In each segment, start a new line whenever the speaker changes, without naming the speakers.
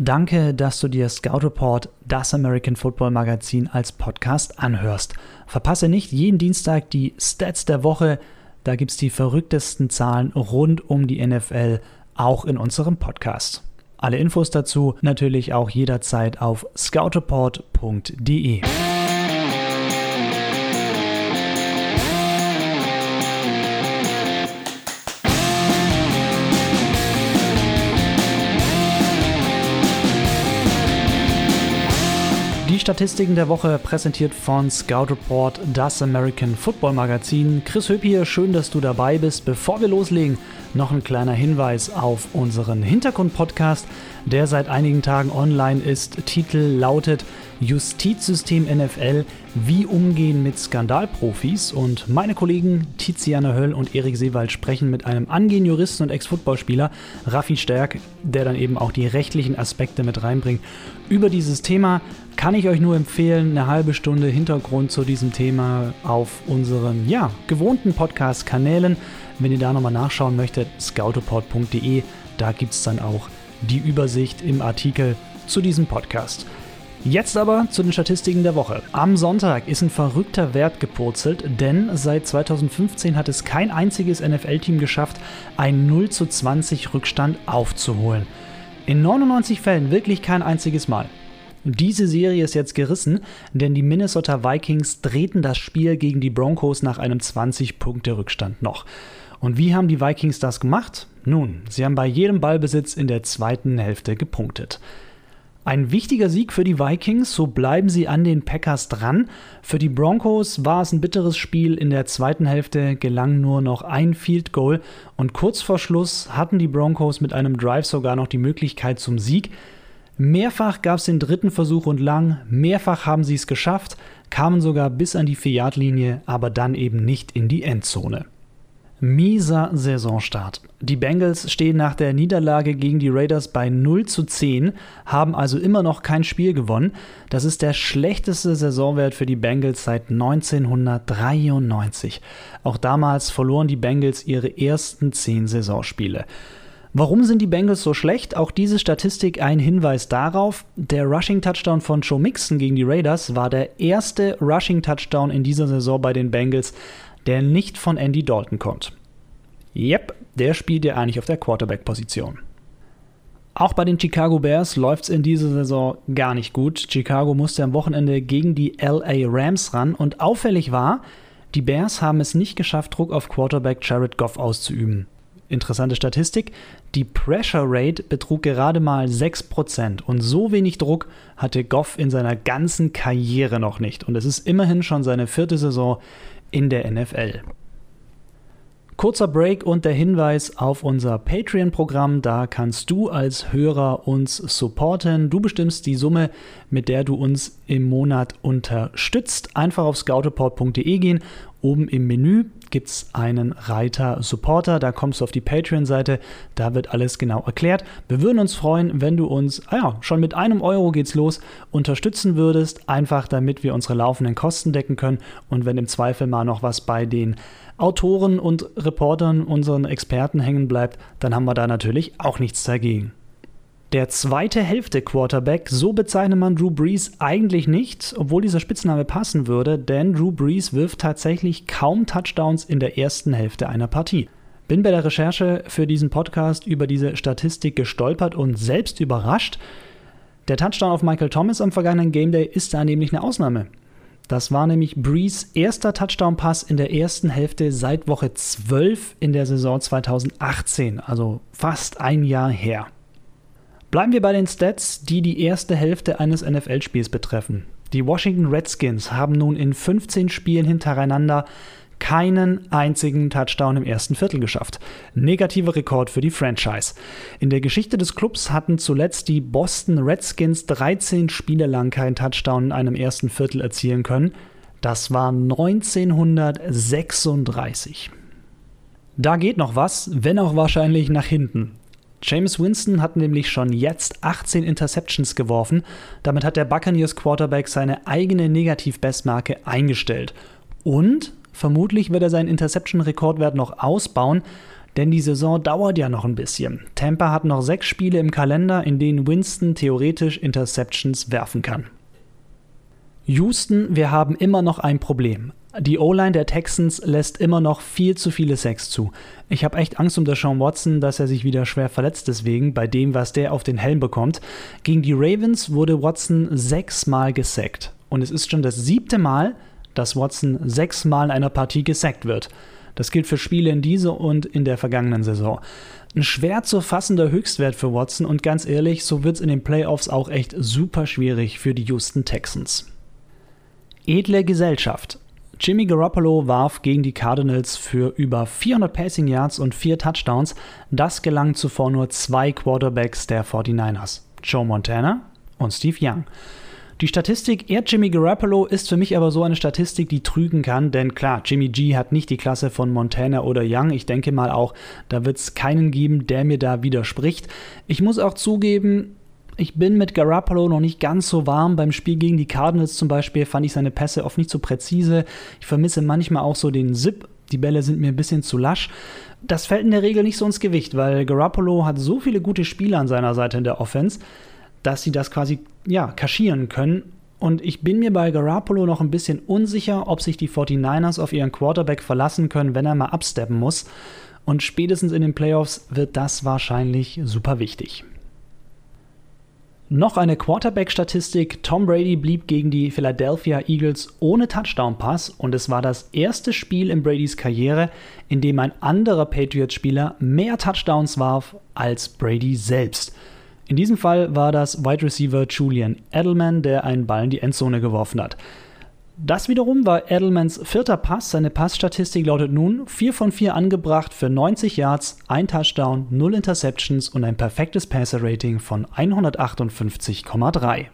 Danke, dass du dir Scout Report, das American Football Magazin, als Podcast anhörst. Verpasse nicht jeden Dienstag die Stats der Woche. Da gibt es die verrücktesten Zahlen rund um die NFL, auch in unserem Podcast. Alle Infos dazu natürlich auch jederzeit auf scoutreport.de. Die Statistiken der Woche präsentiert von Scout Report, das American Football Magazin. Chris Höp hier, schön, dass du dabei bist. Bevor wir loslegen, noch ein kleiner Hinweis auf unseren Hintergrund-Podcast, der seit einigen Tagen online ist. Titel lautet Justizsystem NFL, wie umgehen mit Skandalprofis. Und meine Kollegen Tiziana Höll und Erik Seewald sprechen mit einem angehenden Juristen und Ex-Footballspieler, Raffi Stärk, der dann eben auch die rechtlichen Aspekte mit reinbringt. Über dieses Thema kann ich euch nur empfehlen, eine halbe Stunde Hintergrund zu diesem Thema auf unseren ja, gewohnten Podcast-Kanälen. Wenn ihr da nochmal nachschauen möchtet, scoutoport.de, da gibt es dann auch die Übersicht im Artikel zu diesem Podcast. Jetzt aber zu den Statistiken der Woche. Am Sonntag ist ein verrückter Wert gepurzelt, denn seit 2015 hat es kein einziges NFL-Team geschafft, einen 0 zu 20 Rückstand aufzuholen. In 99 Fällen wirklich kein einziges Mal. Diese Serie ist jetzt gerissen, denn die Minnesota Vikings drehten das Spiel gegen die Broncos nach einem 20-Punkte-Rückstand noch. Und wie haben die Vikings das gemacht? Nun, sie haben bei jedem Ballbesitz in der zweiten Hälfte gepunktet. Ein wichtiger Sieg für die Vikings, so bleiben sie an den Packers dran. Für die Broncos war es ein bitteres Spiel. In der zweiten Hälfte gelang nur noch ein Field Goal und kurz vor Schluss hatten die Broncos mit einem Drive sogar noch die Möglichkeit zum Sieg. Mehrfach gab es den dritten Versuch und lang, mehrfach haben sie es geschafft, kamen sogar bis an die 4-Yard-Linie, aber dann eben nicht in die Endzone. Mieser Saisonstart. Die Bengals stehen nach der Niederlage gegen die Raiders bei 0 zu 10, haben also immer noch kein Spiel gewonnen. Das ist der schlechteste Saisonwert für die Bengals seit 1993. Auch damals verloren die Bengals ihre ersten 10 Saisonspiele. Warum sind die Bengals so schlecht? Auch diese Statistik ein Hinweis darauf. Der Rushing Touchdown von Joe Mixon gegen die Raiders war der erste Rushing Touchdown in dieser Saison bei den Bengals der nicht von Andy Dalton kommt. Yep, der spielt ja eigentlich auf der Quarterback-Position. Auch bei den Chicago Bears läuft es in dieser Saison gar nicht gut. Chicago musste am Wochenende gegen die LA Rams ran und auffällig war, die Bears haben es nicht geschafft, Druck auf Quarterback Jared Goff auszuüben. Interessante Statistik, die Pressure Rate betrug gerade mal 6% und so wenig Druck hatte Goff in seiner ganzen Karriere noch nicht. Und es ist immerhin schon seine vierte Saison in der NFL. Kurzer Break und der Hinweis auf unser Patreon-Programm. Da kannst du als Hörer uns supporten. Du bestimmst die Summe, mit der du uns im Monat unterstützt. Einfach auf scoutreport.de gehen. Oben im Menü gibt es einen Reiter Supporter. Da kommst du auf die Patreon-Seite. Da wird alles genau erklärt. Wir würden uns freuen, wenn du uns, ah ja, schon mit einem Euro geht's los, unterstützen würdest. Einfach damit wir unsere laufenden Kosten decken können. Und wenn im Zweifel mal noch was bei den Autoren und Reportern, unseren Experten hängen bleibt, dann haben wir da natürlich auch nichts dagegen. Der zweite Hälfte Quarterback, so bezeichnet man Drew Brees eigentlich nicht, obwohl dieser Spitzname passen würde, denn Drew Brees wirft tatsächlich kaum Touchdowns in der ersten Hälfte einer Partie. Bin bei der Recherche für diesen Podcast über diese Statistik gestolpert und selbst überrascht. Der Touchdown auf Michael Thomas am vergangenen Game Day ist da nämlich eine Ausnahme. Das war nämlich Brees erster Touchdown-Pass in der ersten Hälfte seit Woche 12 in der Saison 2018, also fast ein Jahr her. Bleiben wir bei den Stats, die die erste Hälfte eines NFL-Spiels betreffen. Die Washington Redskins haben nun in 15 Spielen hintereinander keinen einzigen Touchdown im ersten Viertel geschafft. Negativer Rekord für die Franchise. In der Geschichte des Clubs hatten zuletzt die Boston Redskins 13 Spiele lang keinen Touchdown in einem ersten Viertel erzielen können. Das war 1936. Da geht noch was, wenn auch wahrscheinlich nach hinten. James Winston hat nämlich schon jetzt 18 Interceptions geworfen. Damit hat der Buccaneers Quarterback seine eigene Negativ-Bestmarke eingestellt. Und vermutlich wird er seinen Interception-Rekordwert noch ausbauen, Denn die Saison dauert ja noch ein bisschen. Tampa hat noch sechs Spiele im Kalender, in denen Winston theoretisch Interceptions werfen kann. Houston, wir haben immer noch ein Problem. Die O-Line der Texans lässt immer noch viel zu viele Sacks zu. Ich habe echt Angst um Deshaun Watson, dass er sich wieder schwer verletzt deswegen, bei dem, was der auf den Helm bekommt. Gegen die Ravens wurde Watson sechsmal gesackt. Und es ist schon das siebte Mal, dass Watson sechsmal in einer Partie gesackt wird. Das gilt für Spiele in dieser und in der vergangenen Saison. Ein schwer zu fassender Höchstwert für Watson und ganz ehrlich, so wird es in den Playoffs auch echt super schwierig für die Houston Texans. Edle Gesellschaft. Jimmy Garoppolo warf gegen die Cardinals für über 400 Passing Yards und vier Touchdowns. Das gelang zuvor nur zwei Quarterbacks der 49ers, Joe Montana und Steve Young. Die Statistik er Jimmy Garoppolo ist für mich aber so eine Statistik, die trügen kann, denn klar, Jimmy G hat nicht die Klasse von Montana oder Young. Ich denke mal auch, da wird es keinen geben, der mir da widerspricht. Ich muss auch zugeben, ich bin mit Garoppolo noch nicht ganz so warm. Beim Spiel gegen die Cardinals zum Beispiel fand ich seine Pässe oft nicht so präzise. Ich vermisse manchmal auch so den Zip. Die Bälle sind mir ein bisschen zu lasch. Das fällt in der Regel nicht so ins Gewicht, weil Garoppolo hat so viele gute Spieler an seiner Seite in der Offense, dass sie das quasi ja, kaschieren können. Und ich bin mir bei Garoppolo noch ein bisschen unsicher, ob sich die 49ers auf ihren Quarterback verlassen können, wenn er mal absteppen muss. Und spätestens in den Playoffs wird das wahrscheinlich super wichtig. Noch eine Quarterback-Statistik. Tom Brady blieb gegen die Philadelphia Eagles ohne Touchdown-Pass und es war das erste Spiel in Bradys Karriere, in dem ein anderer Patriots-Spieler mehr Touchdowns warf als Brady selbst. In diesem Fall war das Wide Receiver Julian Edelman, der einen Ball in die Endzone geworfen hat. Das wiederum war Edelmans vierter Pass. Seine Passstatistik lautet nun 4 von 4 angebracht für 90 Yards, ein Touchdown, 0 Interceptions und ein perfektes Passer-Rating von 158,3.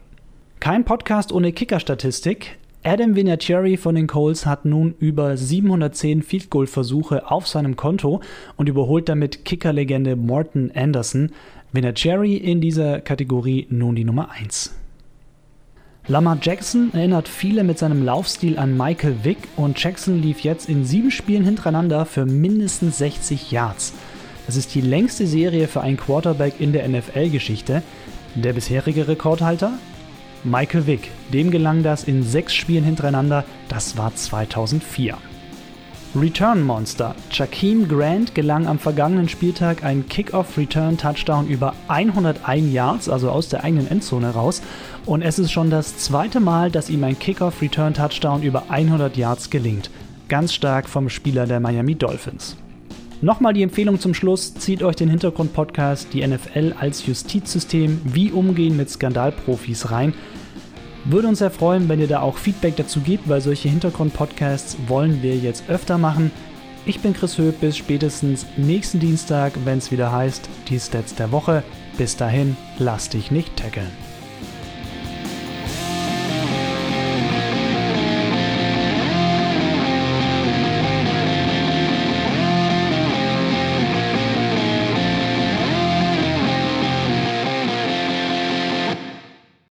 Kein Podcast ohne Kicker-Statistik. Adam Vinatieri von den Coles hat nun über 710 Field Goal Versuche auf seinem Konto und überholt damit Kickerlegende Morton Anderson. Vinatieri in dieser Kategorie nun die Nummer 1. Lamar Jackson erinnert viele mit seinem Laufstil an Michael Vick und Jackson lief jetzt in sieben Spielen hintereinander für mindestens 60 Yards. Das ist die längste Serie für einen Quarterback in der NFL-Geschichte. Der bisherige Rekordhalter? Michael Vick. Dem gelang das in sechs Spielen hintereinander. Das war 2004. Return Monster. Jakeem Grant gelang am vergangenen Spieltag ein Kickoff-Return-Touchdown über 101 Yards, also aus der eigenen Endzone raus. Und es ist schon das zweite Mal, dass ihm ein Kickoff-Return-Touchdown über 100 Yards gelingt. Ganz stark vom Spieler der Miami Dolphins. Nochmal die Empfehlung zum Schluss, zieht euch den Hintergrund-Podcast Die NFL als Justizsystem, wie umgehen mit Skandalprofis rein. Würde uns sehr freuen, wenn ihr da auch Feedback dazu gebt, weil solche Hintergrund-Podcasts wollen wir jetzt öfter machen. Ich bin Chris Höp, bis spätestens nächsten Dienstag, wenn es wieder heißt, die Stats der Woche. Bis dahin, lass dich nicht tackeln.